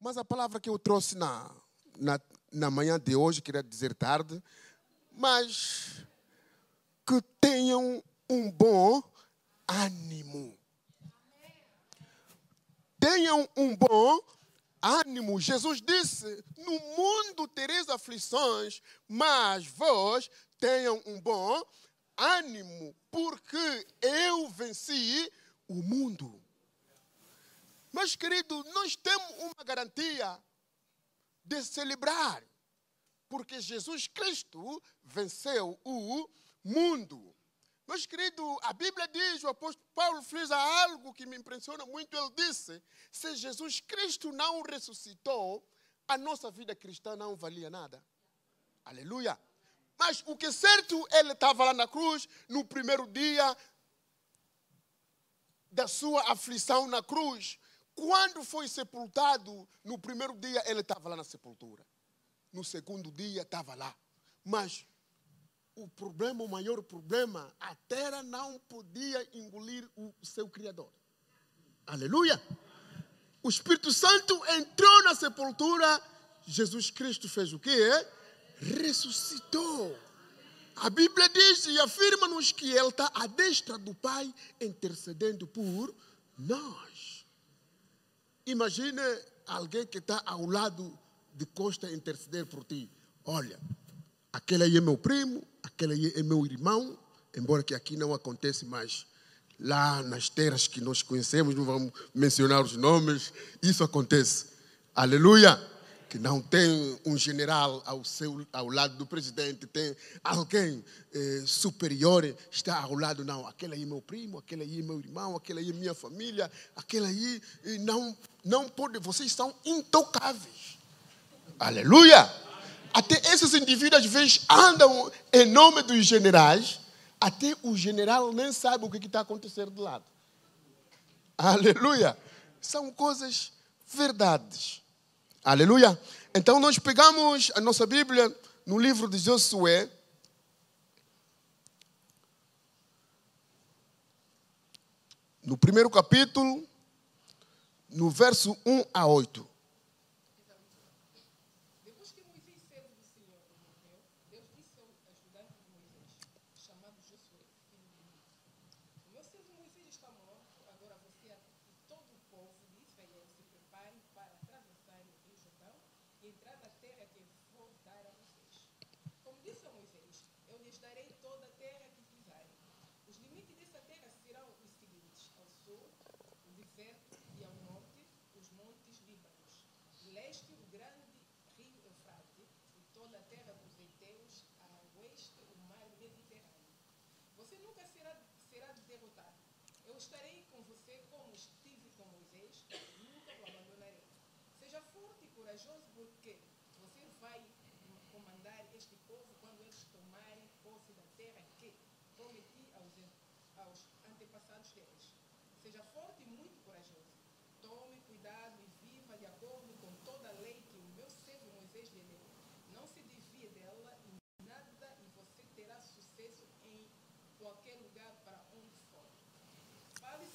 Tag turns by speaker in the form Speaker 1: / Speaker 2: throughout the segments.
Speaker 1: Mas a palavra que eu trouxe na, na, na manhã de hoje, queria dizer tarde, mas que tenham um bom ânimo. Tenham um bom ânimo. Jesus disse: No mundo tereis aflições, mas vós tenham um bom ânimo, porque eu venci o mundo. Mas, querido, nós temos uma garantia de celebrar, porque Jesus Cristo venceu o mundo. Mas, querido, a Bíblia diz, o apóstolo Paulo frisa algo que me impressiona muito. Ele disse: se Jesus Cristo não ressuscitou, a nossa vida cristã não valia nada. Aleluia. Mas o que é certo, ele estava lá na cruz no primeiro dia da sua aflição na cruz. Quando foi sepultado, no primeiro dia ele estava lá na sepultura. No segundo dia estava lá. Mas o problema, o maior problema, a terra não podia engolir o seu Criador. Aleluia! O Espírito Santo entrou na sepultura, Jesus Cristo fez o quê? Ressuscitou. A Bíblia diz e afirma-nos que Ele está à destra do Pai, intercedendo por nós. Imagine alguém que está ao lado de Costa interceder por ti. Olha, aquele aí é meu primo, aquele aí é meu irmão, embora que aqui não acontece mais. Lá nas terras que nós conhecemos, não vamos mencionar os nomes, isso acontece. Aleluia! que não tem um general ao, seu, ao lado do presidente, tem alguém eh, superior, está ao lado, não, aquele aí é meu primo, aquele aí é meu irmão, aquele aí é minha família, aquele aí não, não pode, vocês são intocáveis. Aleluia! Até esses indivíduos às vezes andam em nome dos generais, até o general nem sabe o que está acontecendo do lado. Aleluia! São coisas verdades. Aleluia. Então nós pegamos a nossa Bíblia no livro de Josué. No primeiro capítulo, no verso 1 a 8. estarei com você como estive com Moisés, nunca o abandonarei. Seja forte e corajoso, porque você vai comandar este povo quando eles tomarem posse da terra que
Speaker 2: prometi aos, aos antepassados deles. Seja forte e muito corajoso. Tome cuidado e viva de acordo com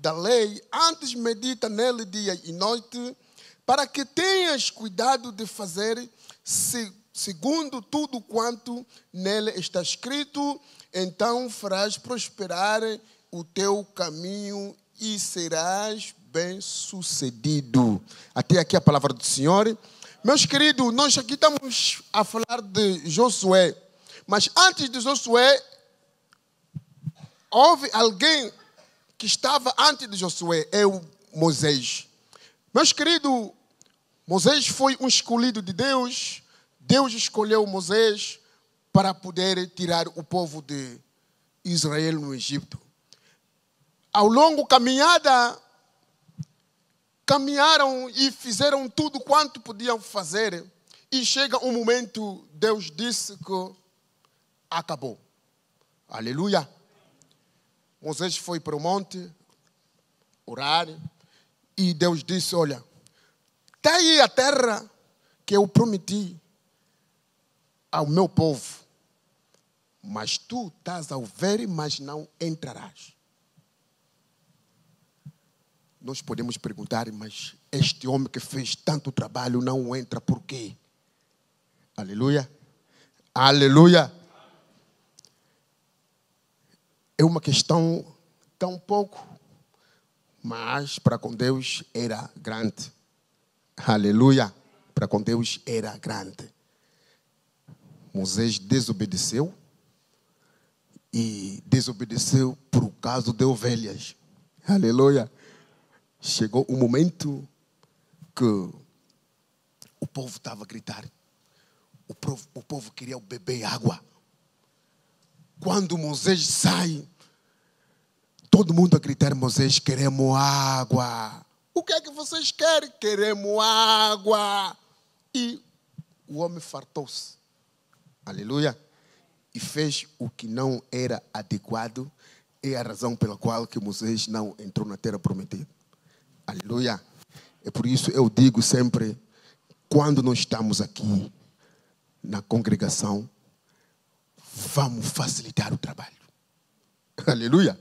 Speaker 1: da lei, antes medita nele dia e noite, para que tenhas cuidado de fazer segundo tudo quanto nele está escrito, então farás prosperar o teu caminho e serás bem-sucedido. Até aqui a palavra do Senhor. Meus queridos, nós aqui estamos a falar de Josué. Mas antes de Josué, houve alguém que estava antes de Josué, é o Moisés. Meus queridos, Moisés foi um escolhido de Deus. Deus escolheu Moisés para poder tirar o povo de Israel no Egito. Ao longo caminhada, caminharam e fizeram tudo quanto podiam fazer. E chega um momento, Deus disse que acabou. Aleluia. Moisés foi para o monte orar e Deus disse: Olha, está aí a terra que eu prometi ao meu povo, mas tu estás ao ver, mas não entrarás. Nós podemos perguntar, mas este homem que fez tanto trabalho não entra por quê? Aleluia. Aleluia. É uma questão tão pouco, mas para com Deus era grande. Aleluia. Para com Deus era grande. Moisés desobedeceu e desobedeceu por causa de ovelhas. Aleluia. Chegou um momento que o povo estava a gritar. O povo, o povo queria beber água. Quando Moisés sai, todo mundo a gritar: Moisés, queremos água. O que é que vocês querem? Queremos água. E o homem fartou-se. Aleluia. E fez o que não era adequado. É a razão pela qual que Moisés não entrou na terra prometida. Aleluia. É por isso eu digo sempre, quando nós estamos aqui na congregação, vamos facilitar o trabalho. Aleluia.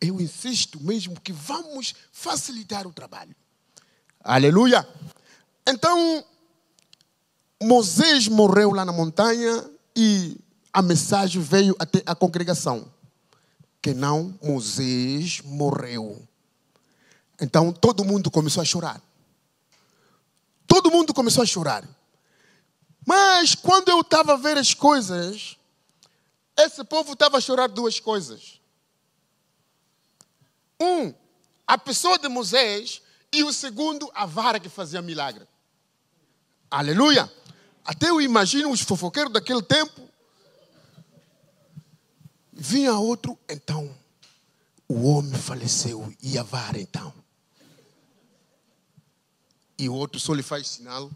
Speaker 1: Eu insisto mesmo que vamos facilitar o trabalho. Aleluia. Então, Moisés morreu lá na montanha e a mensagem veio até a congregação. Que não, Moisés morreu. Então todo mundo começou a chorar. Todo mundo começou a chorar. Mas quando eu estava a ver as coisas, esse povo estava a chorar duas coisas. Um, a pessoa de Moisés, e o segundo, a vara que fazia milagre. Aleluia! Até eu imagino os fofoqueiros daquele tempo. Vinha outro, então, o homem faleceu e a vara então. E o outro só lhe faz sinal.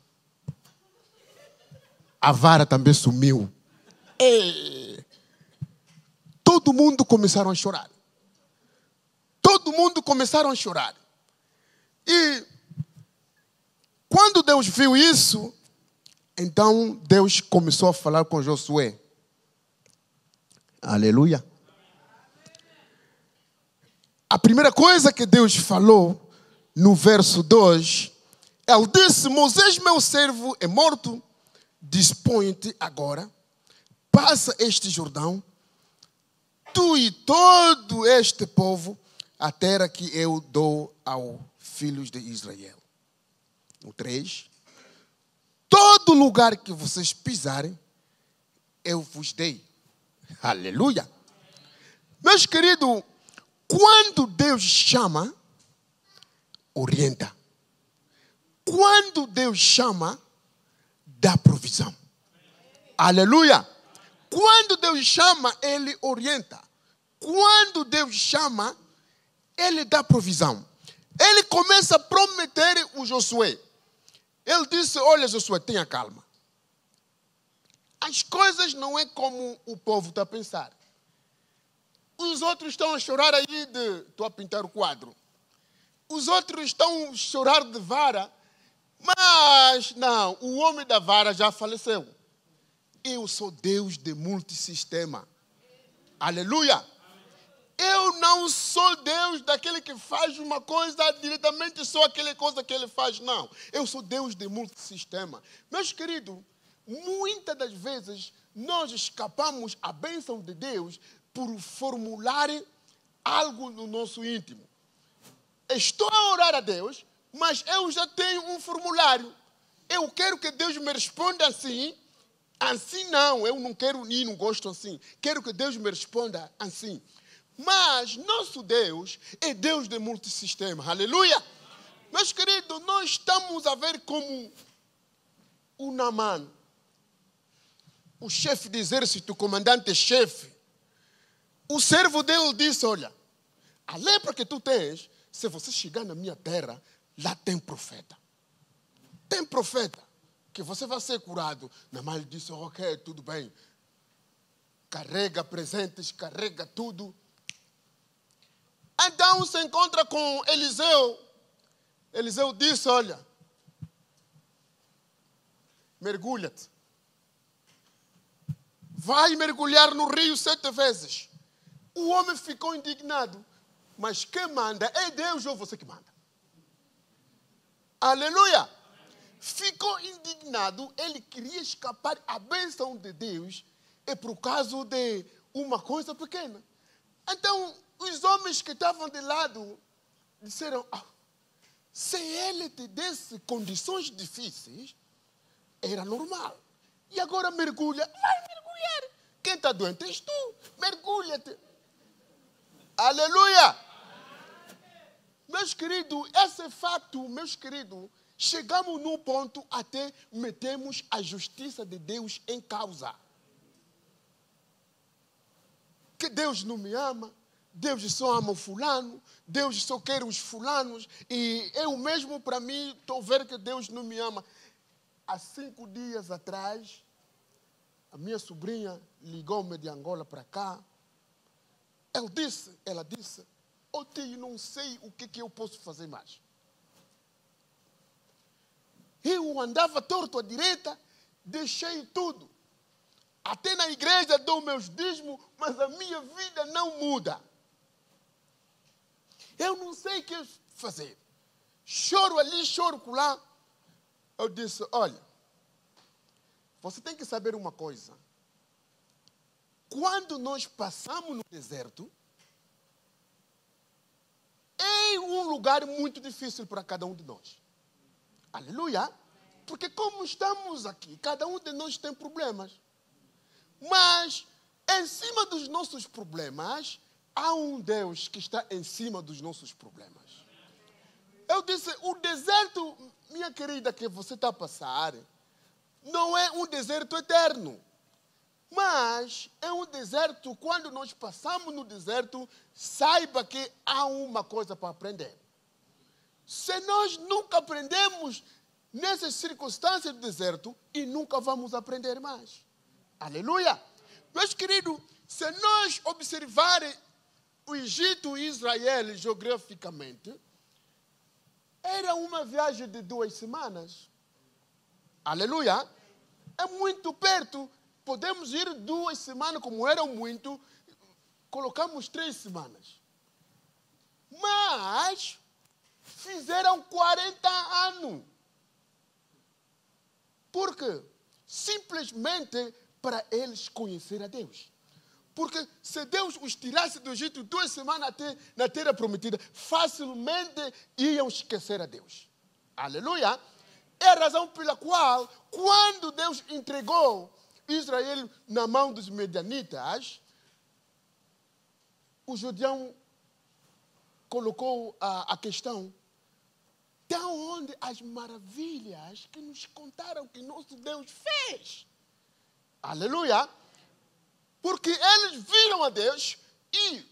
Speaker 1: A vara também sumiu. E todo mundo começaram a chorar. Todo mundo começaram a chorar. E quando Deus viu isso, então Deus começou a falar com Josué. Aleluia. A primeira coisa que Deus falou no verso 2, ele disse: Moisés, meu servo, é morto. Dispõe-te agora, passa este Jordão, tu e todo este povo, a terra que eu dou aos filhos de Israel. O 3. Todo lugar que vocês pisarem, eu vos dei. Aleluia. Meus queridos, quando Deus chama, orienta. Quando Deus chama, dá provisão. Aleluia. Quando Deus chama, Ele orienta. Quando Deus chama, Ele dá provisão. Ele começa a prometer o Josué. Ele disse: Olha, Josué, tenha calma. As coisas não é como o povo está a pensar. Os outros estão a chorar aí de. Estou a pintar o quadro. Os outros estão a chorar de vara. Mas, não, o homem da vara já faleceu. Eu sou Deus de multissistema. Aleluia. Não sou Deus daquele que faz uma coisa diretamente só aquela coisa que ele faz, não. Eu sou Deus de multissistema. Meus queridos, muitas das vezes nós escapamos à bênção de Deus por formular algo no nosso íntimo. Estou a orar a Deus, mas eu já tenho um formulário. Eu quero que Deus me responda assim. Assim não, eu não quero e não gosto assim. Quero que Deus me responda assim. Mas nosso Deus é Deus de multissistema. Aleluia! Meus queridos, nós estamos a ver como o Naman, o chefe de exército, o comandante-chefe, o servo dele disse: Olha, a lepra que tu tens, se você chegar na minha terra, lá tem profeta. Tem profeta que você vai ser curado. Na mãe ele disse, ok, tudo bem. Carrega presentes, carrega tudo. Então se encontra com Eliseu. Eliseu disse, olha, mergulha-te. Vai mergulhar no rio sete vezes. O homem ficou indignado. Mas quem manda é Deus ou você que manda? Aleluia! Ficou indignado, ele queria escapar à bênção de Deus, e por causa de uma coisa pequena. Então, os homens que estavam de lado disseram: ah, se ele te desse condições difíceis, era normal. E agora mergulha, vai mergulhar. Quem está doente és tu, mergulha-te. Aleluia! Meus queridos, esse fato, meus queridos, chegamos num ponto até metemos a justiça de Deus em causa. Que Deus não me ama, Deus só ama o fulano, Deus só quer os fulanos, e eu mesmo, para mim, estou vendo que Deus não me ama. Há cinco dias atrás, a minha sobrinha ligou-me de Angola para cá, ela disse, ela disse, oh tio, não sei o que, que eu posso fazer mais. Eu andava torto à direita, deixei tudo. Até na igreja dou meus dízimos, mas a minha vida não muda. Eu não sei o que fazer. Choro ali, choro lá. Eu disse: olha, você tem que saber uma coisa. Quando nós passamos no deserto, é um lugar muito difícil para cada um de nós. Aleluia! Porque como estamos aqui, cada um de nós tem problemas. Mas, em cima dos nossos problemas, há um Deus que está em cima dos nossos problemas. Eu disse: o deserto, minha querida, que você está a passar, não é um deserto eterno. Mas é um deserto, quando nós passamos no deserto, saiba que há uma coisa para aprender. Se nós nunca aprendemos nessas circunstâncias do deserto, e nunca vamos aprender mais. Aleluia! Meus queridos, se nós observarmos o Egito e Israel geograficamente, era uma viagem de duas semanas. Aleluia! É muito perto podemos ir duas semanas, como eram muito, colocamos três semanas. Mas fizeram 40 anos. Por quê? Simplesmente para eles conhecer a Deus. Porque se Deus os tirasse do Egito duas semanas até na terra prometida, facilmente iam esquecer a Deus. Aleluia! É a razão pela qual, quando Deus entregou Israel na mão dos medianitas, o judião colocou a, a questão de onde as maravilhas que nos contaram que nosso Deus fez. Aleluia! Porque eles viram a Deus e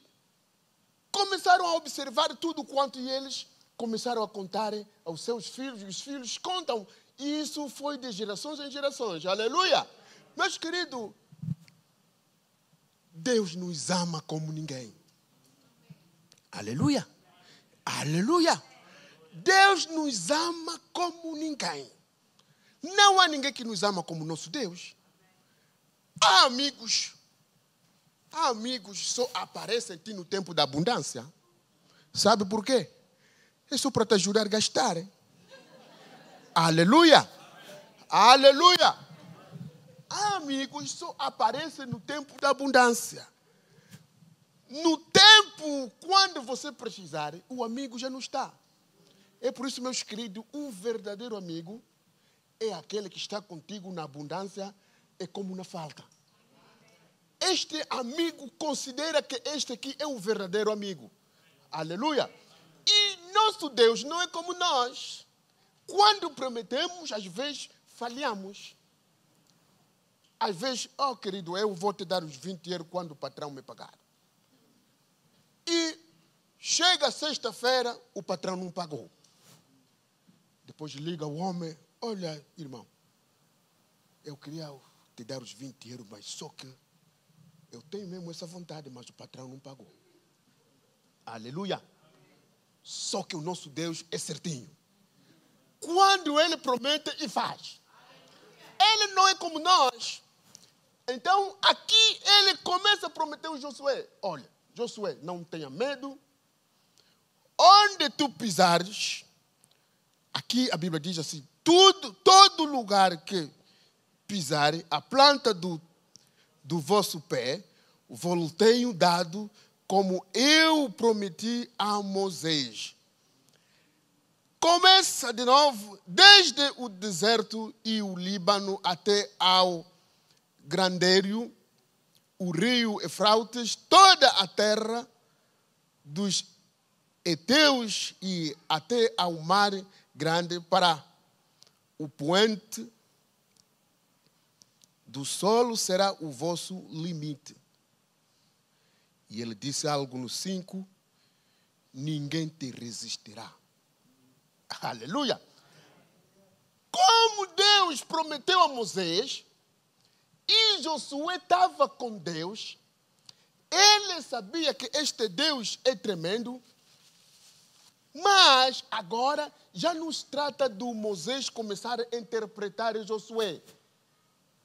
Speaker 1: começaram a observar tudo quanto eles começaram a contar aos seus filhos, e os filhos contam. E isso foi de gerações em gerações. Aleluia! Meus queridos, Deus nos ama como ninguém. Aleluia. Aleluia. Deus nos ama como ninguém. Não há ninguém que nos ama como nosso Deus. Há amigos. Amigos só aparecem no tempo da abundância. Sabe por quê? É só para te ajudar a gastar. Aleluia. Aleluia amigos só aparecem no tempo da abundância. No tempo, quando você precisar, o amigo já não está. É por isso, meus queridos, um verdadeiro amigo é aquele que está contigo na abundância e como na falta. Este amigo considera que este aqui é o verdadeiro amigo. Aleluia. E nosso Deus não é como nós. Quando prometemos, às vezes falhamos. Às vezes, oh querido, eu vou te dar os 20 euros quando o patrão me pagar. E chega sexta-feira, o patrão não pagou. Depois liga o homem, olha, irmão, eu queria te dar os 20 euros, mas só que eu tenho mesmo essa vontade, mas o patrão não pagou. Aleluia. Só que o nosso Deus é certinho. Quando Ele promete e faz. Ele não é como nós. Então, aqui ele começa a prometer o Josué: Olha, Josué, não tenha medo. Onde tu pisares, aqui a Bíblia diz assim: tudo, todo lugar que pisarem, a planta do, do vosso pé, vos tenho dado, como eu prometi a Moisés. Começa de novo, desde o deserto e o Líbano até ao Grandério, o rio Efrautes, toda a terra dos Eteus e até ao mar grande para o poente do solo será o vosso limite. E ele disse algo no 5: ninguém te resistirá. Aleluia! Como Deus prometeu a Moisés, e Josué estava com Deus, ele sabia que este Deus é tremendo, mas agora já nos trata do Moisés começar a interpretar Josué.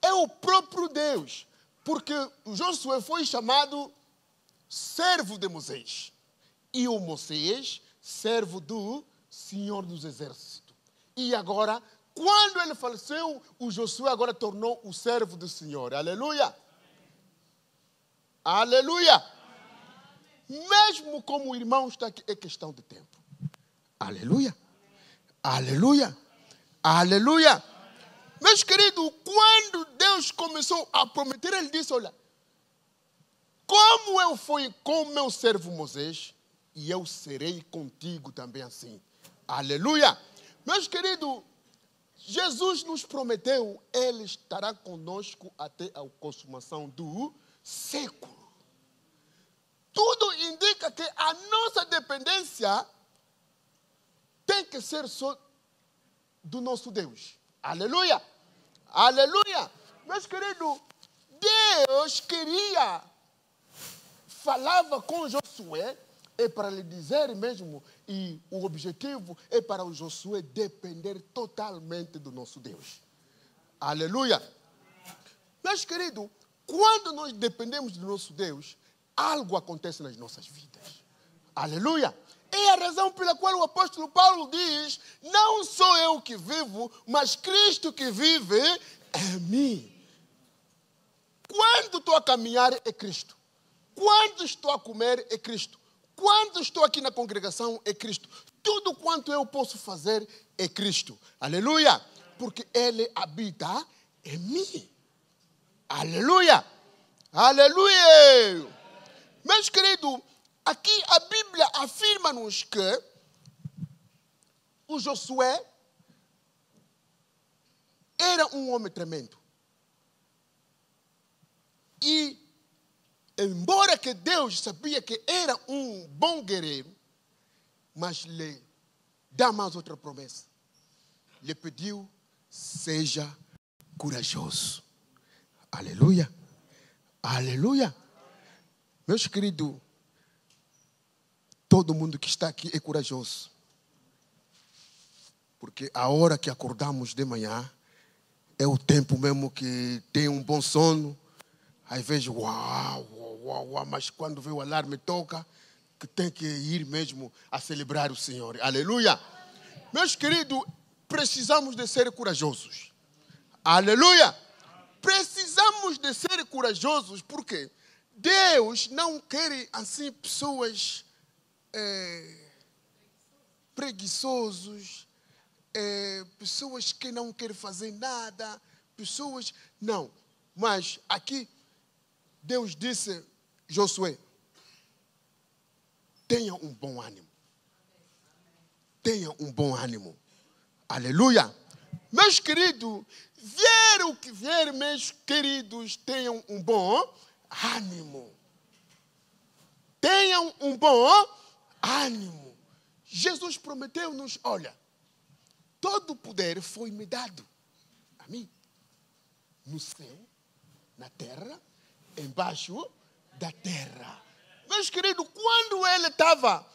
Speaker 1: É o próprio Deus, porque Josué foi chamado servo de Moisés e o Moisés servo do Senhor dos Exércitos. E agora quando ele faleceu, o Josué agora tornou o servo do Senhor. Aleluia! Aleluia! Mesmo como o irmão está aqui, é questão de tempo. Aleluia! Aleluia! Aleluia! Meus queridos, quando Deus começou a prometer, Ele disse: Olha, como eu fui com meu servo Moisés, e eu serei contigo também assim. Aleluia! Meus queridos, Jesus nos prometeu, Ele estará conosco até a consumação do século. Tudo indica que a nossa dependência tem que ser só do nosso Deus. Aleluia! Aleluia! Meus queridos, Deus queria, falava com Josué é para lhe dizer mesmo, e o objetivo é para o Josué depender totalmente do nosso Deus. Aleluia! Meus queridos, quando nós dependemos do nosso Deus, algo acontece nas nossas vidas. Aleluia! É a razão pela qual o apóstolo Paulo diz: Não sou eu que vivo, mas Cristo que vive em mim. Quando estou a caminhar, é Cristo. Quando estou a comer, é Cristo. Quando estou aqui na congregação é Cristo. Tudo quanto eu posso fazer é Cristo. Aleluia! Porque Ele habita em mim. Aleluia! Aleluia! Meus queridos, aqui a Bíblia afirma-nos que o Josué era um homem tremendo. E embora que Deus sabia que era um bom guerreiro, mas lhe dá mais outra promessa. Lhe pediu, seja corajoso. Aleluia. Aleluia. Meus queridos, todo mundo que está aqui é corajoso. Porque a hora que acordamos de manhã é o tempo mesmo que tem um bom sono. Aí vejo, uau, uau, uau, mas quando vem o alarme toca, que tem que ir mesmo a celebrar o Senhor. Aleluia! Meus queridos, precisamos de ser corajosos. Aleluia! Precisamos de ser corajosos porque Deus não quer assim pessoas é, preguiçosos, é, pessoas que não querem fazer nada, pessoas. Não. Mas aqui Deus disse Josué, tenha um bom ânimo. Tenha um bom ânimo. Aleluia. Meus queridos, vier o que vier, meus queridos, tenham um bom ânimo. Tenham um bom ânimo. Jesus prometeu-nos: olha, todo o poder foi me dado a mim. No céu, na terra, embaixo da terra. Meus queridos, quando ele estava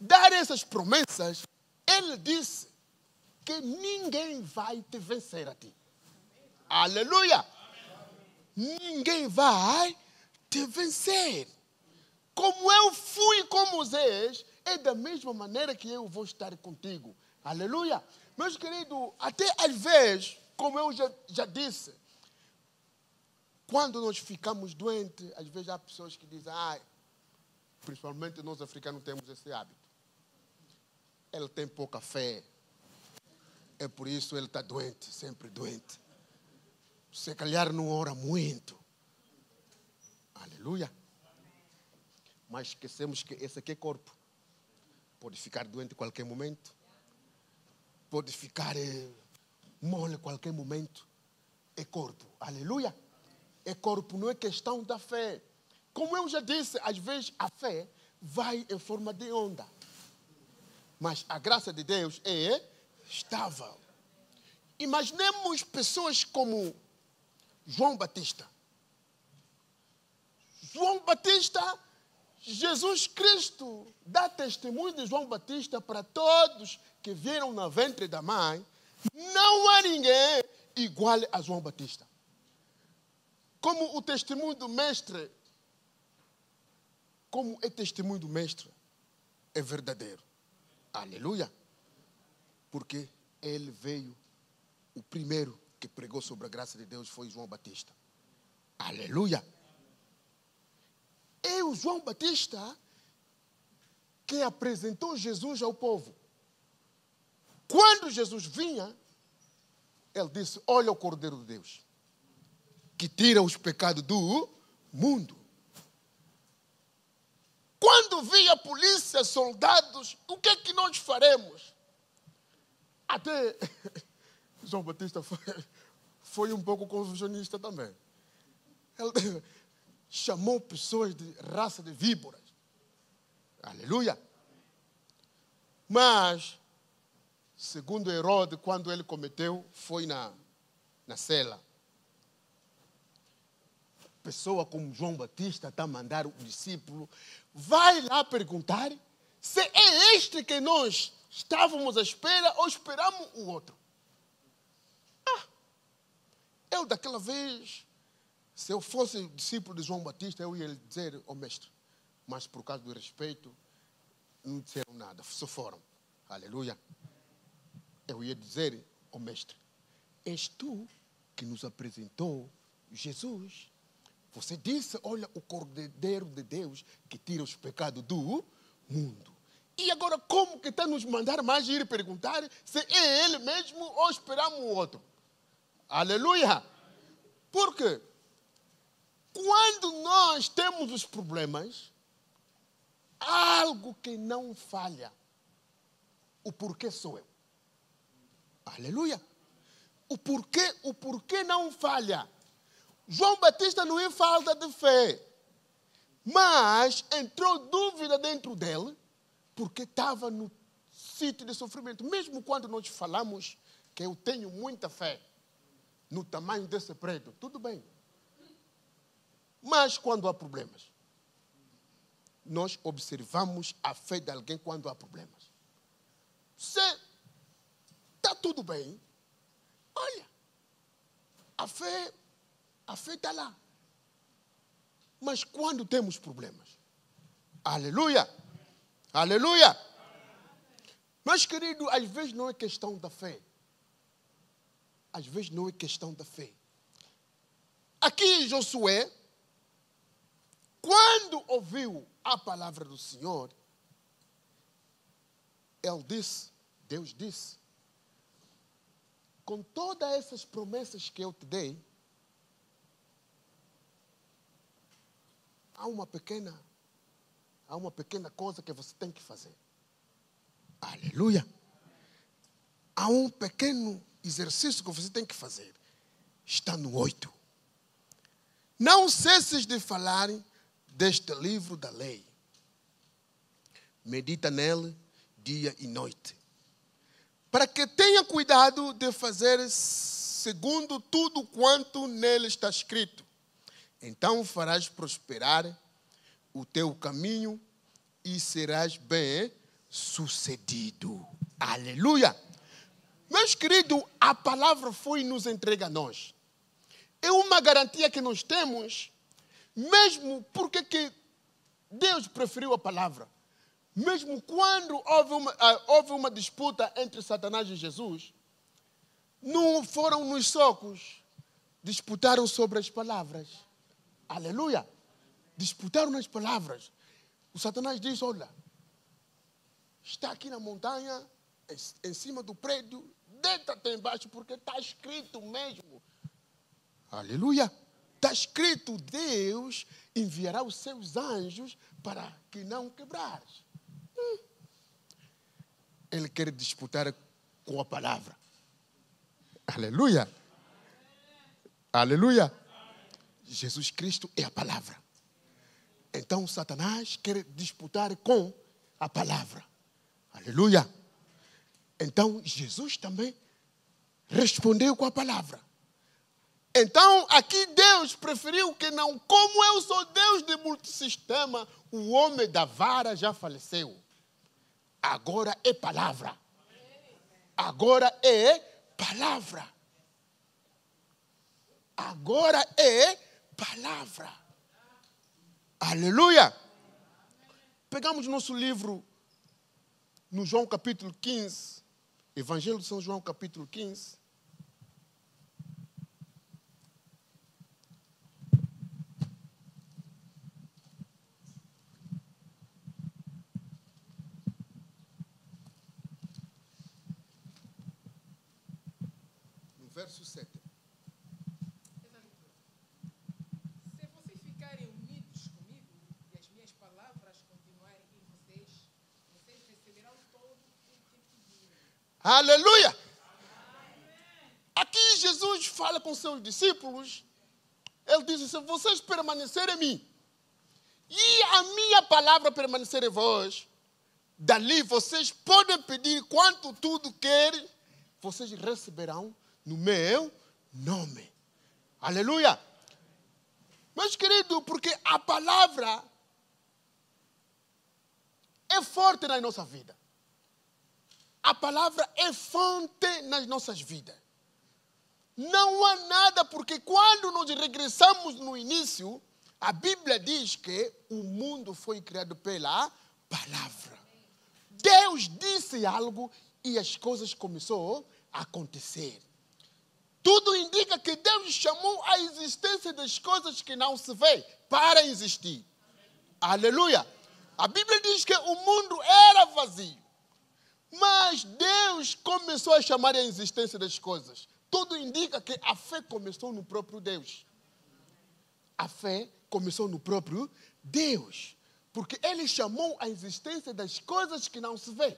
Speaker 1: dar essas promessas, ele disse que ninguém vai te vencer a ti. Aleluia! Ninguém vai te vencer. Como eu fui com Moisés, é da mesma maneira que eu vou estar contigo. Aleluia! Meus queridos, até às vezes, como eu já, já disse, quando nós ficamos doentes, às vezes há pessoas que dizem, ah, principalmente nós africanos temos esse hábito. Ele tem pouca fé. É por isso ele está doente, sempre doente. Se calhar não ora muito. Aleluia. Mas esquecemos que esse aqui é corpo. Pode ficar doente em qualquer momento. Pode ficar é, mole em qualquer momento. É corpo. Aleluia. É corpo, não é questão da fé. Como eu já disse, às vezes a fé vai em forma de onda. Mas a graça de Deus é estável. Imaginemos pessoas como João Batista. João Batista, Jesus Cristo dá testemunho de João Batista para todos que viram na ventre da mãe. Não há ninguém igual a João Batista. Como o testemunho do mestre, como é testemunho do mestre, é verdadeiro. Aleluia. Porque ele veio, o primeiro que pregou sobre a graça de Deus foi João Batista. Aleluia. É o João Batista que apresentou Jesus ao povo. Quando Jesus vinha, ele disse: Olha o Cordeiro de Deus, que tira os pecados do mundo. Quando via polícia, soldados, o que é que nós faremos? Até João Batista foi, foi um pouco confusionista também. Ele chamou pessoas de raça de víboras. Aleluia. Mas, segundo Herodes, quando ele cometeu, foi na, na cela pessoa como João Batista está a mandar o discípulo, vai lá perguntar se é este que nós estávamos à espera ou esperamos o outro. Ah, eu daquela vez, se eu fosse discípulo de João Batista, eu ia lhe dizer, ó oh, mestre, mas por causa do respeito, não disseram nada, só foram. Aleluia. Eu ia dizer, ó oh, mestre, és tu que nos apresentou Jesus. Você disse: Olha, o Cordeiro de Deus que tira os pecados do mundo. E agora, como que está nos mandar mais ir perguntar se é ele mesmo ou esperamos o outro? Aleluia! Porque quando nós temos os problemas, algo que não falha. O porquê sou eu. Aleluia! O porquê, o porquê não falha. João Batista não é falta de fé, mas entrou dúvida dentro dele, porque estava no sítio de sofrimento. Mesmo quando nós falamos que eu tenho muita fé no tamanho desse prédio, tudo bem. Mas quando há problemas, nós observamos a fé de alguém quando há problemas. Se está tudo bem, olha, a fé a fé está lá. Mas quando temos problemas, aleluia, aleluia. Mas querido, às vezes não é questão da fé. Às vezes não é questão da fé. Aqui Josué, quando ouviu a palavra do Senhor, ele disse, Deus disse, com todas essas promessas que eu te dei, há uma pequena, há uma pequena coisa que você tem que fazer. Aleluia. Há um pequeno exercício que você tem que fazer. Está no oito. Não cesses de falar deste livro da lei. Medita nele dia e noite, para que tenha cuidado de fazer segundo tudo quanto nele está escrito. Então farás prosperar o teu caminho e serás bem sucedido. Aleluia! Meus queridos, a palavra foi nos entregue a nós. É uma garantia que nós temos, mesmo porque que Deus preferiu a palavra. Mesmo quando houve uma, uh, houve uma disputa entre Satanás e Jesus, não foram nos socos, disputaram sobre as palavras. Aleluia! Disputaram nas palavras. O Satanás diz: Olha, está aqui na montanha, em cima do prédio, deita-te embaixo, porque está escrito mesmo. Aleluia! Está escrito: Deus enviará os seus anjos para que não quebrares. Hum. Ele quer disputar com a palavra. Aleluia! Aleluia! Jesus Cristo é a palavra. Então Satanás quer disputar com a palavra. Aleluia! Então Jesus também respondeu com a palavra. Então, aqui Deus preferiu que não, como eu sou Deus de multissistema, o homem da vara já faleceu. Agora é palavra. Agora é palavra. Agora é palavra. Aleluia. Pegamos nosso livro no João capítulo 15, Evangelho de São João capítulo 15. Verso 7.
Speaker 2: Se vocês ficarem unidos comigo e as minhas palavras continuarem em vocês, vocês receberão todo o que pedirem.
Speaker 1: Aleluia! Aqui Jesus fala com seus discípulos. Ele diz: Se vocês permanecerem em mim, e a minha palavra permanecer em vós, dali vocês podem pedir quanto tudo querem, vocês receberão no meu nome. Aleluia! Meus queridos, porque a palavra é forte na nossa vida. A palavra é fonte nas nossas vidas. Não há nada, porque quando nós regressamos no início, a Bíblia diz que o mundo foi criado pela palavra. Deus disse algo e as coisas começaram a acontecer. Tudo indica que Deus chamou a existência das coisas que não se vê para existir. Aleluia. A Bíblia diz que o mundo era vazio. Mas Deus começou a chamar a existência das coisas. Tudo indica que a fé começou no próprio Deus. A fé começou no próprio Deus. Porque Ele chamou a existência das coisas que não se vê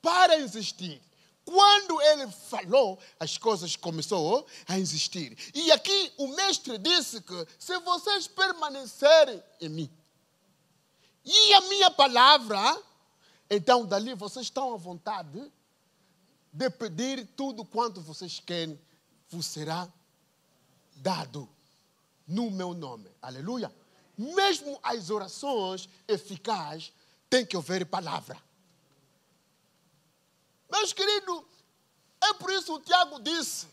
Speaker 1: para existir. Quando ele falou, as coisas começaram a existir. E aqui o mestre disse que se vocês permanecerem em mim e a minha palavra, então dali vocês estão à vontade de pedir tudo quanto vocês querem, vos será dado no meu nome. Aleluia. Mesmo as orações eficazes têm que haver palavra. Meus queridos, é por isso que o Tiago disse: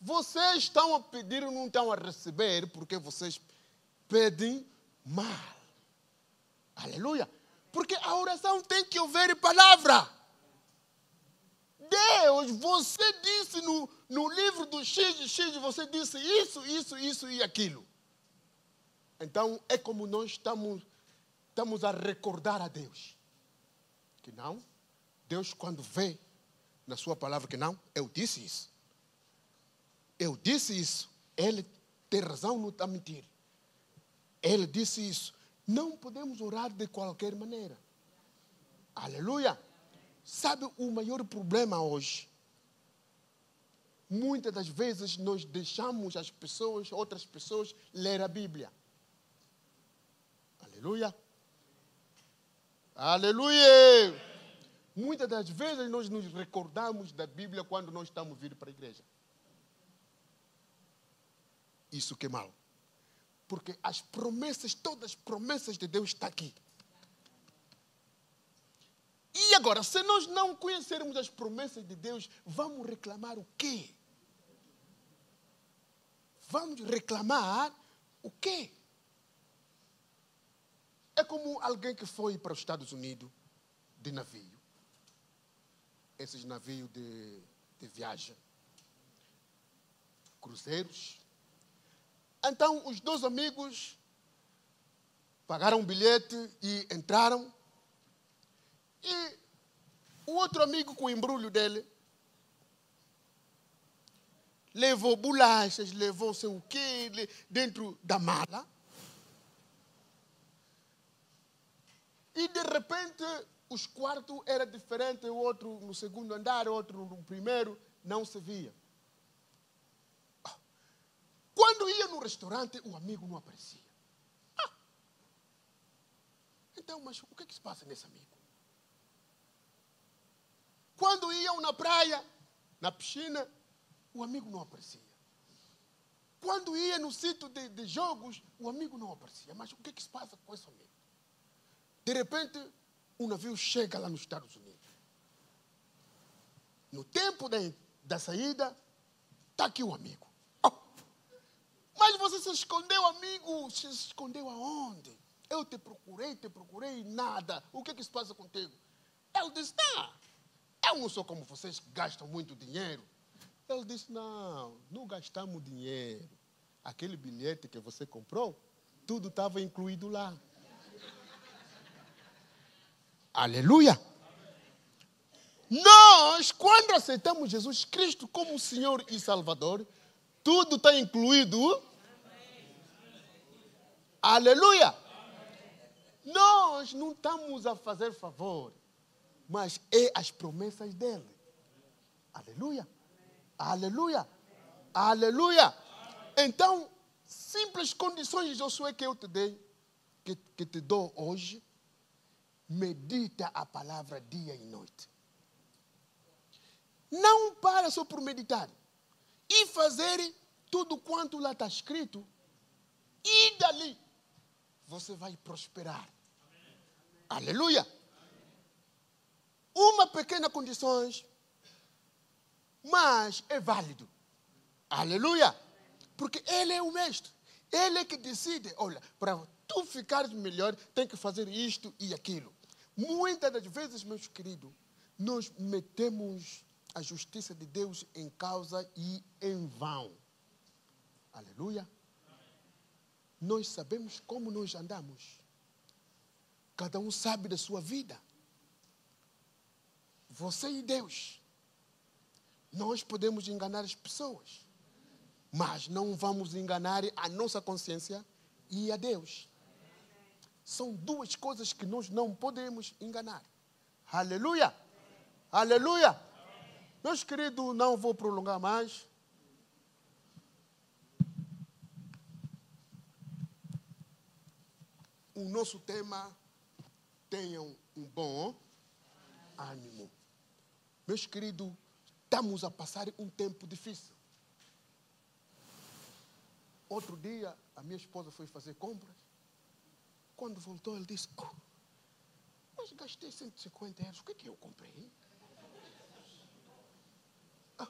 Speaker 1: vocês estão a pedir e não estão a receber, porque vocês pedem mal. Aleluia. Porque a oração tem que ouvir palavra. Deus, você disse no, no livro do X, X, você disse isso, isso, isso e aquilo. Então é como nós estamos, estamos a recordar a Deus. Que não, Deus, quando vê na sua palavra que não, eu disse isso. Eu disse isso. Ele tem razão, não está. Ele disse isso. Não podemos orar de qualquer maneira. Aleluia. Sabe o maior problema hoje? Muitas das vezes nós deixamos as pessoas, outras pessoas, ler a Bíblia. Aleluia. Aleluia. Muitas das vezes nós nos recordamos da Bíblia quando nós estamos vindo para a igreja. Isso que é mal. Porque as promessas, todas as promessas de Deus estão aqui. E agora, se nós não conhecermos as promessas de Deus, vamos reclamar o quê? Vamos reclamar o quê? É como alguém que foi para os Estados Unidos de navio. Esses navios de, de viagem. Cruzeiros. Então, os dois amigos pagaram um bilhete e entraram. E o outro amigo com o embrulho dele levou bolachas, levou sei o quê dentro da mala. E de repente os quartos eram diferentes, o outro no segundo andar, o outro no primeiro, não se via. Quando ia no restaurante, o amigo não aparecia. Ah. Então, mas o que, é que se passa nesse amigo? Quando iam na praia, na piscina, o amigo não aparecia. Quando ia no sítio de, de, jogos, o amigo não aparecia. Mas o que, é que se passa com esse amigo? De repente, um navio chega lá nos Estados Unidos. No tempo de, da saída, está aqui o amigo. Oh. Mas você se escondeu, amigo. Se escondeu aonde? Eu te procurei, te procurei, nada. O que, é que se passa contigo? Ele disse: Não, eu não sou como vocês que gastam muito dinheiro. Ele disse: Não, não gastamos dinheiro. Aquele bilhete que você comprou, tudo estava incluído lá. Aleluia! Nós, quando aceitamos Jesus Cristo como Senhor e Salvador, tudo está incluído. Aleluia! Nós não estamos a fazer favor, mas é as promessas dele. Aleluia! Aleluia! Aleluia! Então, simples condições, Josué, que eu te dei, que, que te dou hoje, medita a palavra dia e noite. Não para só por meditar. E fazer tudo quanto lá está escrito. E dali você vai prosperar. Amém. Aleluia. Uma pequena condição, mas é válido. Aleluia. Porque Ele é o mestre. Ele é que decide. Olha, para tu ficares melhor, tem que fazer isto e aquilo. Muitas das vezes, meus queridos, nós metemos a justiça de Deus em causa e em vão. Aleluia. Nós sabemos como nós andamos. Cada um sabe da sua vida. Você e Deus. Nós podemos enganar as pessoas, mas não vamos enganar a nossa consciência e a Deus. São duas coisas que nós não podemos enganar. Aleluia! Aleluia! Meus queridos, não vou prolongar mais. O nosso tema tenham um bom ânimo. Meus queridos, estamos a passar um tempo difícil. Outro dia, a minha esposa foi fazer compras. Quando voltou, ele disse: oh, Mas gastei 150 euros, o que, é que eu comprei? Ah,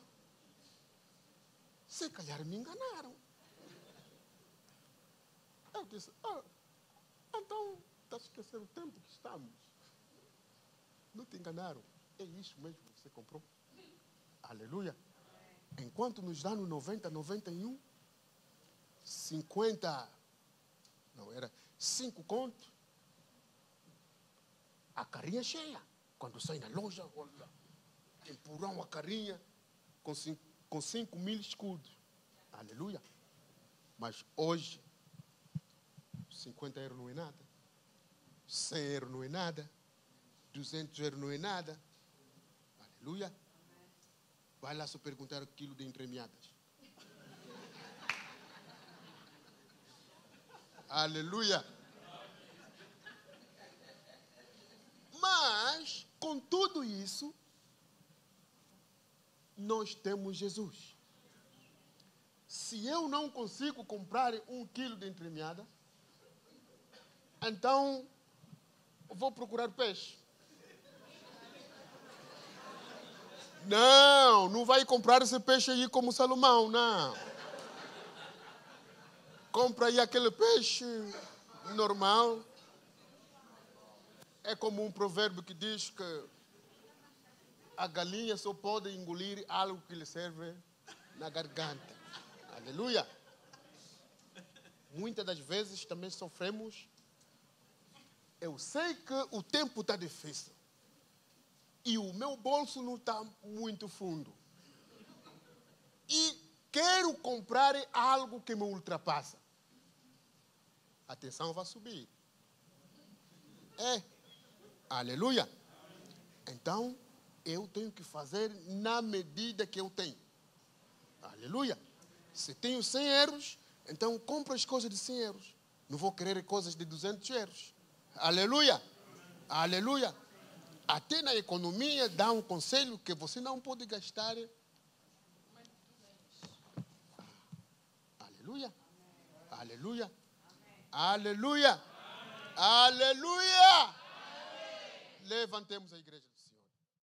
Speaker 1: se calhar me enganaram. Eu disse: ah, Então, está a esquecer o tempo que estamos. Não te enganaram. É isso mesmo que você comprou. Aleluia. Enquanto nos dá no 90, 91, 50, não era cinco contos, a carinha cheia. Quando sai na loja, olha, empurram a carinha com cinco, com cinco mil escudos. Aleluia. Mas hoje, 50 euros não é nada. 100 euros não é nada. 200 euros não é nada. Aleluia. Vai lá só perguntar o quilo de entremeadas. Aleluia. Mas, com tudo isso, nós temos Jesus. Se eu não consigo comprar um quilo de entremeada, então vou procurar peixe. Não, não vai comprar esse peixe aí como Salomão, não. Compra aí aquele peixe normal. É como um provérbio que diz que a galinha só pode engolir algo que lhe serve na garganta. Aleluia. Muitas das vezes também sofremos. Eu sei que o tempo está difícil. E o meu bolso não está muito fundo. E quero comprar algo que me ultrapassa. A tensão vai subir. É. Aleluia. Então, eu tenho que fazer na medida que eu tenho. Aleluia. Se tenho 100 euros, então compro as coisas de 100 euros. Não vou querer coisas de 200 euros. Aleluia. Aleluia. Até na economia dá um conselho que você não pode gastar. Aleluia. Aleluia. Aleluia. Levantemos a igreja.